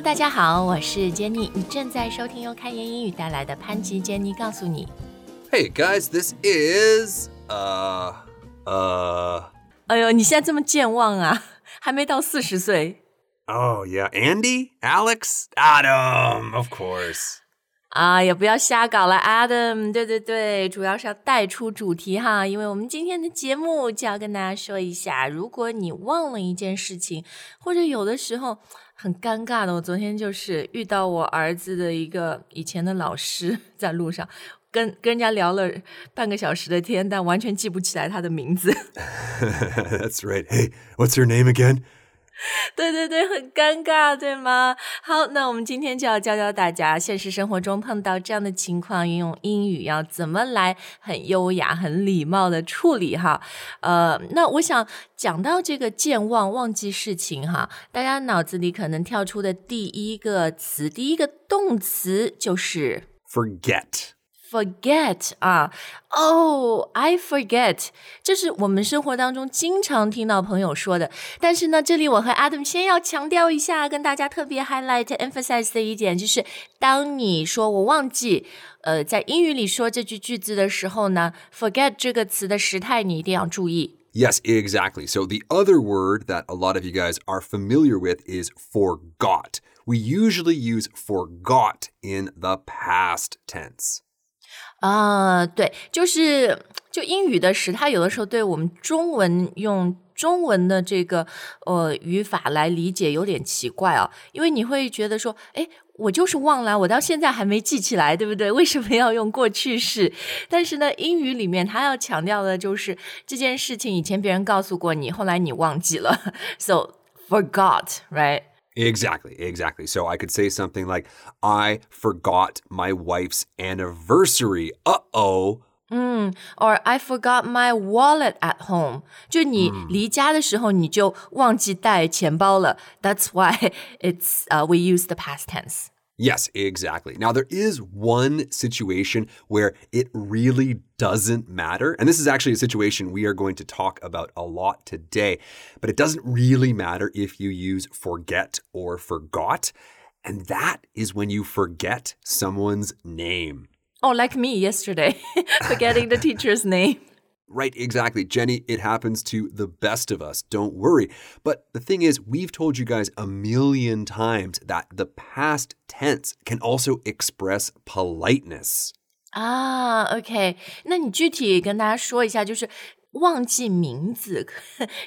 Hello，大家好，我是 Jenny，你正在收听由开言英语带来的潘吉 Jenny 告诉你。Hey guys, this is uh uh 哎呦，你现在这么健忘啊，还没到四十岁 oh yeah, Andy, Alex, Adam, of course. 啊，也不要瞎搞了，Adam。对对对，主要是要带出主题哈，因为我们今天的节目就要跟大家说一下，如果你忘了一件事情，或者有的时候很尴尬的，我昨天就是遇到我儿子的一个以前的老师，在路上。跟跟人家聊了半个小时的天，但完全记不起来他的名字。That's right. Hey, what's your name again? 对对对，很尴尬，对吗？好，那我们今天就要教教大家，现实生活中碰到这样的情况，运用英语要怎么来很优雅、很礼貌的处理哈。呃，那我想讲到这个健忘、忘记事情哈，大家脑子里可能跳出的第一个词、第一个动词就是 Forget. forget 啊，哦、i forget，这是我们生活当中经常听到朋友说的。但是呢，这里我和 Adam 先要强调一下，跟大家特别 highlight emphasize 的一点，就是当你说我忘记，呃，在英语里说这句句子的时候呢，forget 这个词的时态你一定要注意。 Yes, exactly. So the other word that a lot of you guys are familiar with is forgot. We usually use forgot in the past tense. 啊，对，就是就英语的时态，有的时候对我们中文用中文的这个呃语法来理解有点奇怪哦，因为你会觉得说，哎，我就是忘了，我到现在还没记起来，对不对？为什么要用过去式？但是呢，英语里面它要强调的就是这件事情以前别人告诉过你，后来你忘记了，so forgot, right? Exactly, exactly. So I could say something like, I forgot my wife's anniversary. Uh oh. 嗯，or I forgot my wallet at home。就你离家的时候，你就忘记带钱包了。That's why it's uh, we use the past tense. Yes, exactly. Now, there is one situation where it really doesn't matter. And this is actually a situation we are going to talk about a lot today. But it doesn't really matter if you use forget or forgot. And that is when you forget someone's name. Oh, like me yesterday, forgetting the teacher's name. Right, exactly. Jenny, it happens to the best of us. Don't worry. But the thing is, we've told you guys a million times that the past tense can also express politeness. 啊，OK，那你具体跟大家说一下，就是忘记名字，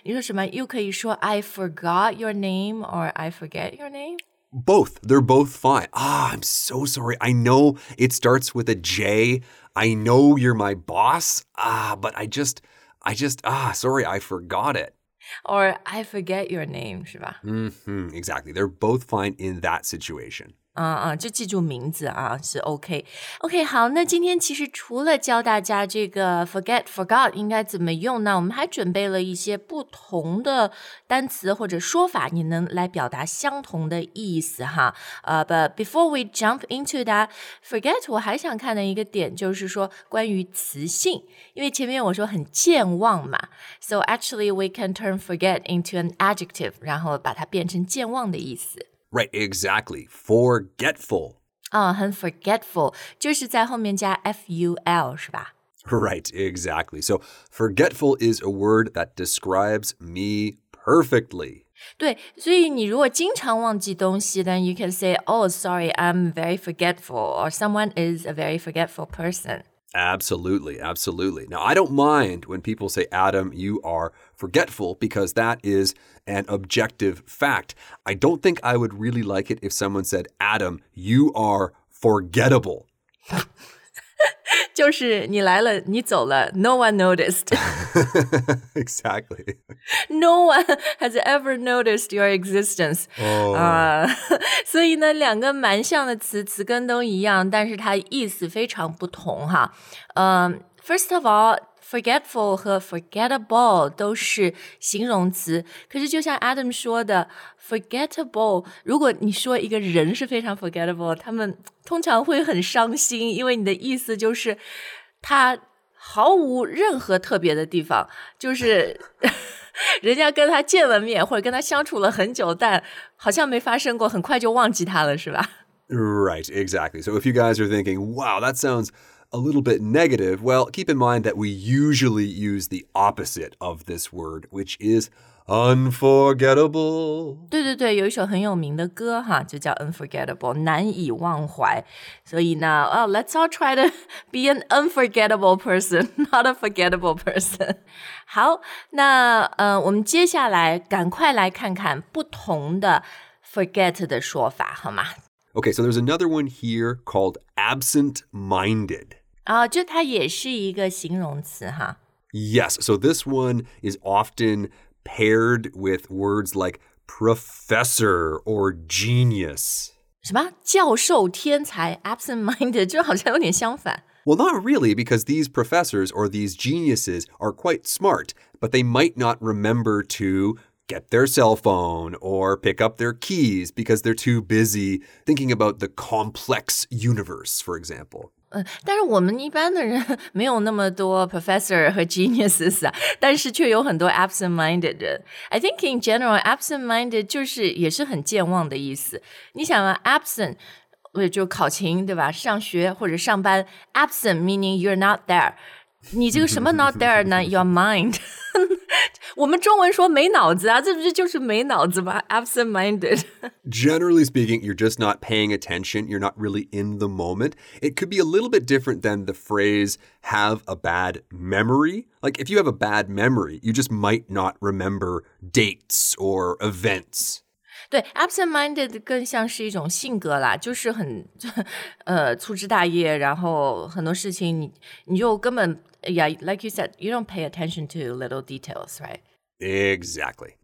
你说什么？又可以说 I forgot your name or I forget your name。 Both. They're both fine. Ah, I'm so sorry. I know it starts with a J. I know you're my boss. Ah, but I just, I just, ah, sorry, I forgot it. or I forget your name，是吧？hmm exactly. They're both fine in that situation. 啊啊，就记住名字啊，是 OK。OK，好，那今天其实除了教大家这个 forget forgot 应该怎么用呢，我们还准备了一些不同的单词或者说法，你能来表达相同的意思哈。呃、，But before we jump into that forget，我还想看的一个点就是说关于词性，因为前面我说很健忘嘛，so actually we can turn forget into an adjective，然后把它变成健忘的意思。Right, exactly. Forgetful. 啊、很 forgetful，就是在后面加 f u l 是吧？ Right, exactly. So, forgetful is a word that describes me perfectly. 对，所以你如果经常忘记东西，then you can say, "Oh, sorry, I'm very forgetful," or "Someone is a very forgetful person." Absolutely, absolutely. Now, I don't mind when people say, Adam, you are forgetful, because that is an objective fact. I don't think I would really like it if someone said, Adam, you are forgettable. 就是你来了，你走了，no one noticed. exactly. No one has ever noticed your existence. 啊、所以呢，两个蛮像的词，词根都一样，但是它意思非常不同哈。嗯、f i r s t of all。 forgetful 和 forgettable 都是形容词，可是就像 Adam 说的，forgettable，如果你说一个人是非常 forgettable，他们通常会很伤心，因为你的意思就是他毫无任何特别的地方，就是 人家跟他见了面，或者跟他相处了很久，但好像没发生过，很快就忘记他了，是吧？ Right, exactly. So if you guys are thinking, wow, that sounds a little bit negative, well, keep in mind that we usually use the opposite of this word, which is unforgettable. 对对对，有一首很有名的歌哈，就叫《Unforgettable》，难以忘怀。所以呢，哦、l e t s all try to be an unforgettable person, not a forgettable person 好，那呃，我们接下来赶快来看看不同的 forget 的说法，好吗？ Okay, so there's another one here called absent minded. 啊、就它也是一个形容词哈。 Yes, so this one is often paired with words like professor or genius. 什么教授天才 absent-minded，就好像有点相反。 Well, not really, because these professors or these geniuses are quite smart, but they might not remember to get their cell phone or pick up their keys because they're too busy thinking about the complex universe, for example. 嗯，但是我们一般的人没有那么多 professor 和 geniuses 啊，但是却有很多 absent-minded 人。I think in general, absent-minded 就是也是很健忘的意思。你想啊，absent 呃就考勤对吧？上学或者上班，absent meaning you're not there。 你这个什么 not there 呢？Your mind 。我们中文说没脑子啊，这不是就是没脑子吗？absent-minded。 Generally speaking, you're just not paying attention. You're not really in the moment. It could be a little bit different than the phrase have a bad memory. Like if you have a bad memory, you just might not remember dates or events. 对，absent-minded 更像是一种性格啦，就是很呃粗枝大叶，然后很多事情你你就根本 ，yeah, like you said, you don't pay attention to little details, right? Exactly.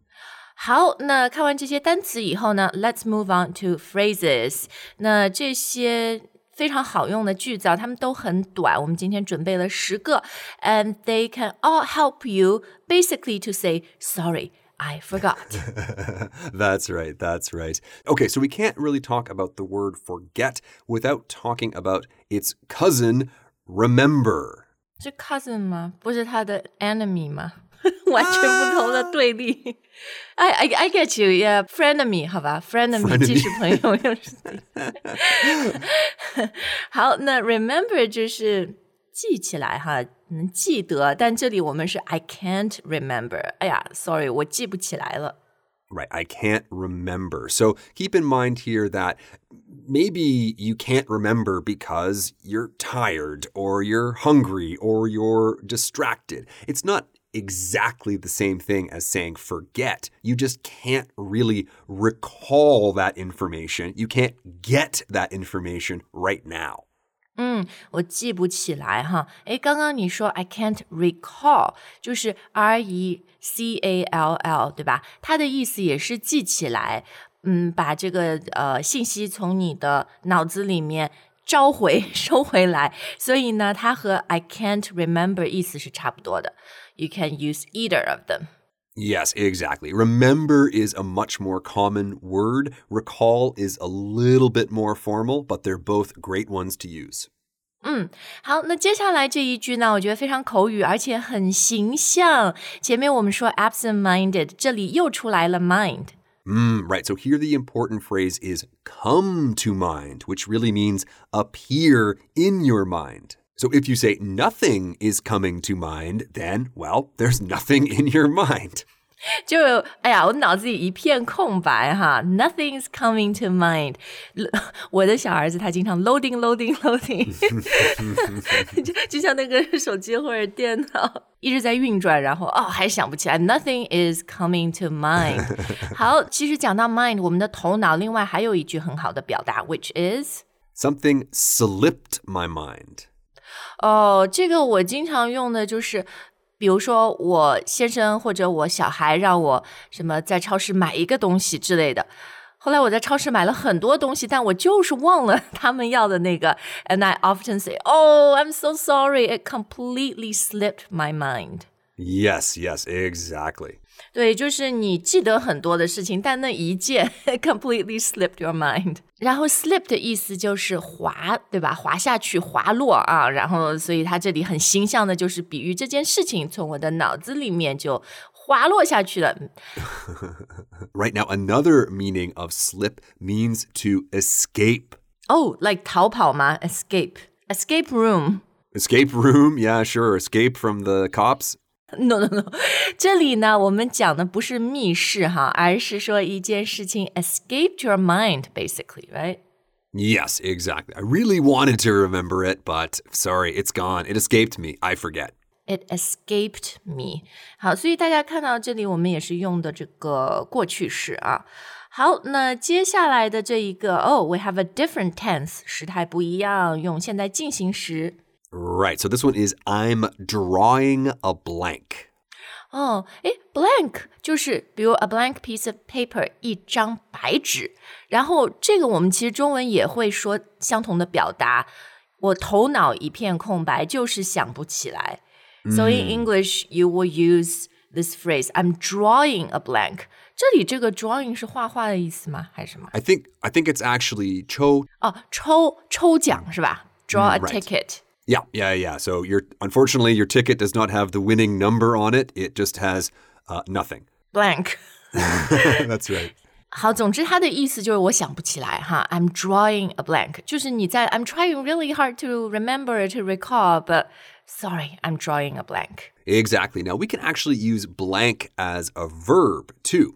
好，那看完这些单词以后呢，Let's move on to phrases。那这些非常好用的句子啊，它们都很短。我们今天准备了十个，and they can all help you basically to say sorry. I forgot. that's right. That's right. Okay, so we can't really talk about the word forget without talking about its cousin, remember. 是 cousin 吗？不是他的 enemy 吗？完全不同的对立。I I I get you, yeah, frenemy 好吧，frenemy 既是朋友又是敌。好，那 remember 就是记起来哈，能记得。但这里我们是 I can't remember。哎呀，sorry，我记不起来了。Right, I can't remember. So keep in mind here that maybe you can't remember because you're tired or you're hungry or you're distracted. It's not exactly the same thing as saying forget. You just can't really recall that information. You can't get that information right now. 嗯，我记不起来哈。诶，刚刚你说 I can't recall，就是 R E C A L L，对吧？它的意思也是记起来，嗯，把这个呃信息从你的脑子里面召回、收回来。所以呢，它和 I can't remember 意思是差不多的。You can use either of them. Yes, exactly. Remember is a much more common word. Recall is a little bit more formal, but they're both great ones to use. 好，那接下来这一句呢，我觉得非常口语，而且很形象。前面我们说 absent-minded，这里又出来了 mind。 Mm, right. So here the important phrase is come to mind, which really means appear in your mind. So if you say nothing is coming to mind, then, well, there's nothing in your mind. 就哎呀，我脑子里一片空白哈，Nothing's coming to mind。我的小儿子他经常 loading loading loading，就就像那个手机或者电脑一直在运转，然后哦还想不起来，Nothing is coming to mind。好，其实讲到 mind，我们的头脑另外还有一句很好的表达，which is。 Something slipped my mind. 哦，这个我经常用的就是，比如说我先生或者我小孩让我什么在超市买一个东西之类的。后来我在超市买了很多东西，但我就是忘了他们要的那个。And I often say, "Oh, I'm so sorry. It completely slipped my mind." Yes, yes, exactly. 对，就是你记得很多的事情，但那一件 completely slipped your mind。然后 slip 的意思就是滑，对吧？滑下去，滑落啊。然后，所以它这里很形象的，就是比喻这件事情从我的脑子里面就 滑落下去了。 Right now, another meaning of slip means to escape. Oh, like 逃跑吗？Escape, escape room. Escape room, yeah, sure. Escape from the cops. No, no, no。这里呢，我们讲的不是密室哈，而是说一件事情 escaped your mind, basically, right? Yes, exactly. I really wanted to remember it, but sorry, it's gone. It escaped me. I forget. It escaped me。好，所以大家看到这里，我们也是用的这个过去式啊。好，那接下来的这一个哦、oh,，we have a different tense，时态不一样，用现在进行时。 Right. So this one is I'm drawing a blank. 哦，诶 b l a n k 就是比如 a blank piece of paper 一张白纸，然后这个我们其实中文也会说相同的表达，我头脑一片空白，就是想不起来。So in English, you will use this phrase, "I'm drawing a blank." 这里这个 drawing 是画画的意思吗？还是什么？ I think I think it's actually cho 哦，抽抽奖是吧？Draw a Mm, right. ticket. Yeah, yeah, yeah. So your unfortunately your ticket does not have the winning number on it. It just has uh, nothing. Blank. That's right. 好，总之它的意思就是我想不起来哈。I'm drawing a blank，就是你在 I'm trying really hard to remember to recall, but sorry, I'm drawing a blank. Exactly. Now we can actually use blank as a verb too.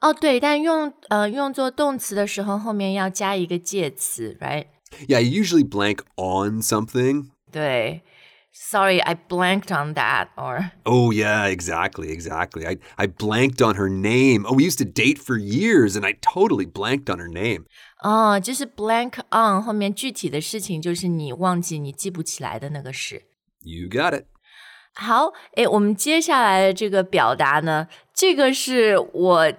哦，对，但用呃用作动词的时候，后面要加一个介词，right？ Yeah, you usually blank on something. 对，Sorry, I blanked on that, or Oh yeah, exactly, exactly. I I blanked on her name. Oh, we used to date for years and I totally blanked on her name. 哦，就是 blank on 后面具体的事情，就是你忘记、你记不起来的那个事。 You got it. 好，诶，我们接下来的这个表达呢，这个是我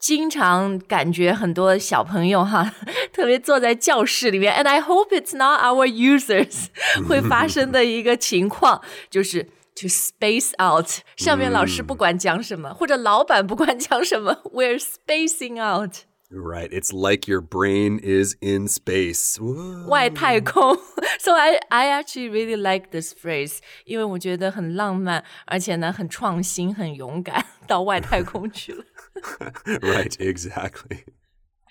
经常感觉很多小朋友哈，特别坐在教室里面，and I hope it's not our users 会发生的一个情况，就是。To space out，上面老师不管讲什么，或者老板不管讲什么，we're spacing out，Right. It's like your brain is in space. 外太空。so I I actually really like this phrase，因为我觉得很浪漫，而且呢很创新、很勇敢，到外太空去了。right, exactly.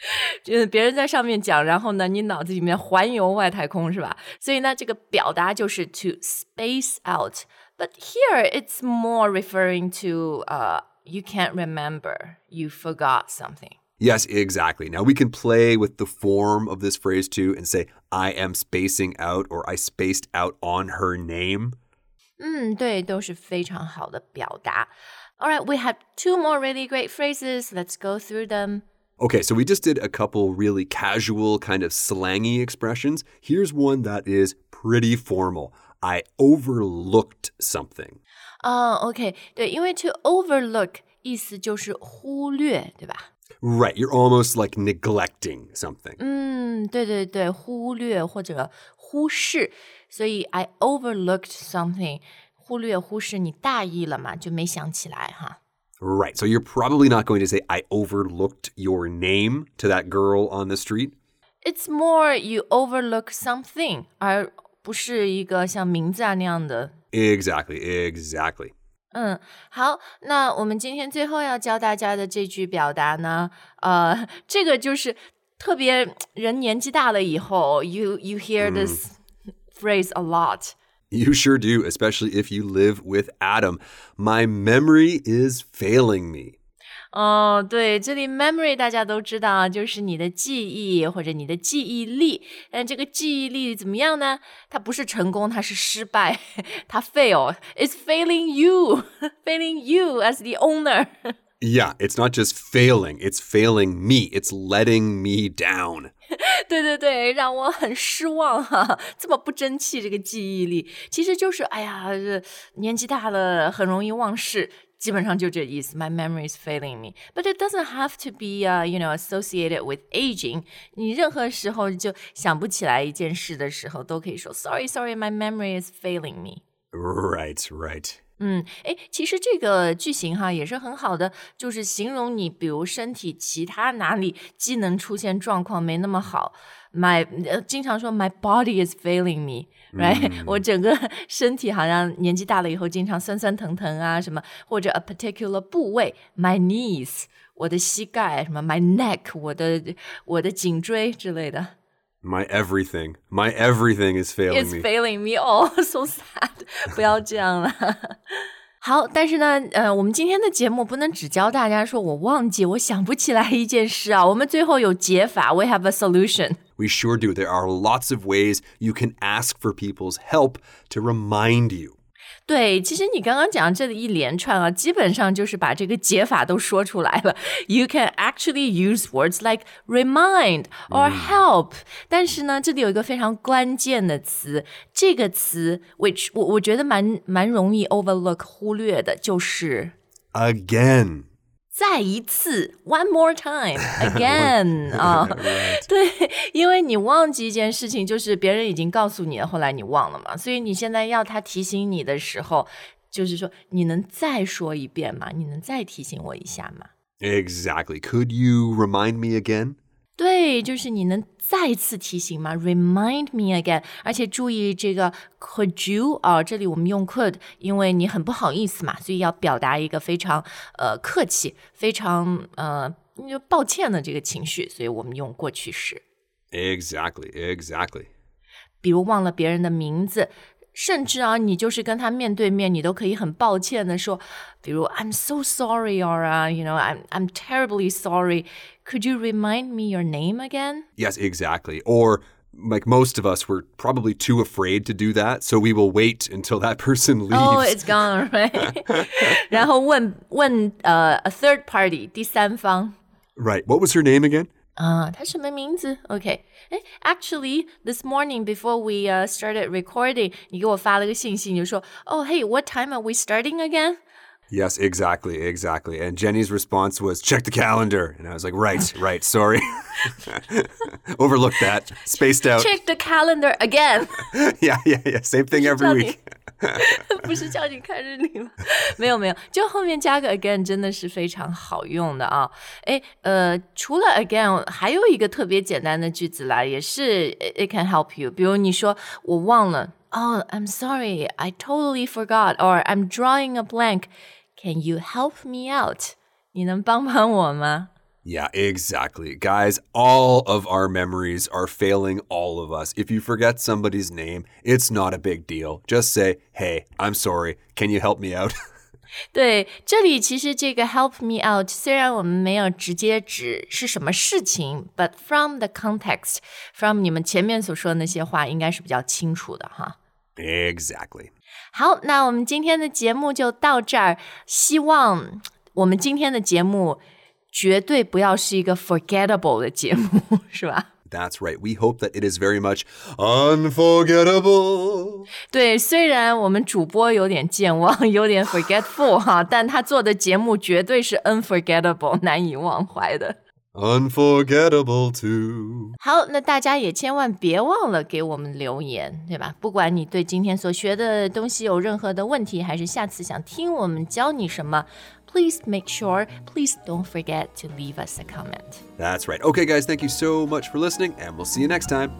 就是别人在上面讲，然后呢，你脑子里面环游外太空是吧？所以呢，这个表达就是 to space out。But here it's more referring to uh you can't remember, you forgot something. Yes, exactly. Now we can play with the form of this phrase too and say, I am spacing out or I spaced out on her name. 嗯，对，都是非常好的表达。 All right, we have two more really great phrases. Let's go through them. Okay, so we just did a couple really casual, kind of slangy expressions. Here's one that is pretty formal. I overlooked something. 哦、o k 对，因为 to overlook 意思就是忽略，对吧？ Right, you're almost like neglecting something. 嗯，对对对，忽略或者忽视，所以 I overlooked something， 忽略忽视，你大意了嘛，就没想起来哈。 Right, so you're probably not going to say, I overlooked your name to that girl on the street. It's more you overlook something，而不是一个像名字啊那样的 Exactly, exactly. 嗯，好，那我们今天最后要教大家的这句表达呢，呃，这个就是特别人年纪大了以后，you you hear this phrase a lot。 You sure do, especially if you live with Adam. My memory is failing me. 哦，对，这里 memory 大家都知道，就是你的记忆或者你的记忆力。但这个记忆力怎么样呢？它不是成功，它是失败，它 fail。It's failing you, failing you as the owner. Yeah, it's not just failing, it's failing me. It's letting me down. 对对对，让我很失望哈、这么不争气，这个记忆力其实就是哎呀，这年纪大了很容易忘事。基本上就这意思，My memory is failing me. But it doesn't have to be, you know, associated with aging. 你任何时候就想不起来一件事的时候，都可以说 Sorry, sorry, my memory is failing me. Right, right. 嗯，哎，其实这个句型哈也是很好的，就是形容你，比如身体其他哪里机能出现状况没那么好。My 呃，经常说 My body is failing me，right？、我整个 身体好像年纪大了以后，经常酸酸疼疼啊，什么或者 a particular 部位，my knees，我的膝盖，什么 my neck，我的我的颈椎之类的。My everything. My everything is failing It's me. failing me. Oh, so sad. 不要这样了。好，但是呢，呃，我们今天的节目不能只教大家说我忘记，我想不起来一件事啊。我们最后有解法，We have a solution。 We sure do. There are lots of ways you can ask for people's help to remind you. 对，其实你刚刚讲这里一连串啊，基本上就是把这个解法都说出来了。You can actually use words like remind or help，、但是呢，这里有一个非常关键的词，这个词，which 我我觉得蛮蛮容易 overlook 忽略的，就是 Again. 再一次，one more time again 啊，对，因为你忘记一件事情，就是别人已经告诉你了，后来你忘了嘛，所以你现在要他提醒你的时候，就是说你能再说一遍吗？你能再提醒我一下吗？Exactly. Could you remind me again? 对，就是你能再次提醒吗？Remind me again。而且注意这个 could you 啊，这里我们用 could，因为你很不好意思嘛，所以要表达一个非常呃客气、非常呃就抱歉的这个情绪，所以我们用过去式。Exactly. Exactly. 比如忘了别人的名字，甚至啊，你就是跟他面对面，你都可以很抱歉的说，比如 I'm so sorry or 啊，you know I'm I'm terribly sorry. Could you remind me your name again? Yes, exactly. Or like most of us, we're probably too afraid to do that, so we will wait until that person leaves. Oh, it's gone, right? 然后问问呃、a third party 第三方。 right. What was her name again? 啊，他什么名字？OK，哎，Actually, this morning before we uh, started recording，你给我发了个信息，你就说，Oh, hey, what time are we starting again? Yes, exactly, exactly. And Jenny's response was, check the calendar. And I was like, right, right, sorry. Overlooked that. Spaced out. Check the calendar again. yeah, yeah, yeah. Same thing 叫 every 你 week. 不是叫你看日历吗？没有没有，就后面加个 again 真的是非常好用的啊。诶，呃，除了 again，还有一个特别简单的句子啦，也是 it can help you。比如你说我忘了，Oh, I'm sorry, I totally forgot, or I'm drawing a blank. Can you help me out? 你能帮帮我吗？Yeah, exactly. Guys, all of our memories are failing all of us. If you forget somebody's name, it's not a big deal. Just say, hey, I'm sorry. Can you help me out? 对，这里其实这个 help me out，虽然我们没有直接指是什么事情，but from the context，from 你们前面所说的那些话，应该是比较清楚的哈。 exactly. 好，那我们今天的节目就到这儿。希望我们今天的节目 绝对不要是一个 forgettable 的节目，是吧？ That's right. We hope that it is very much unforgettable. 对，虽然我们主播有点健忘，有点 forgetful 哈，但他做的节目绝对是 unforgettable，难以忘怀的。 Unforgettable too. 好，那大家也千万别忘了给我们留言，对吧？不管你对今天所学的东西有任何的问题，还是下次想听我们教你什么 ，please make sure, please don't forget to leave us a comment. That's right. Okay, guys, thank you so much for listening, and we'll see you next time.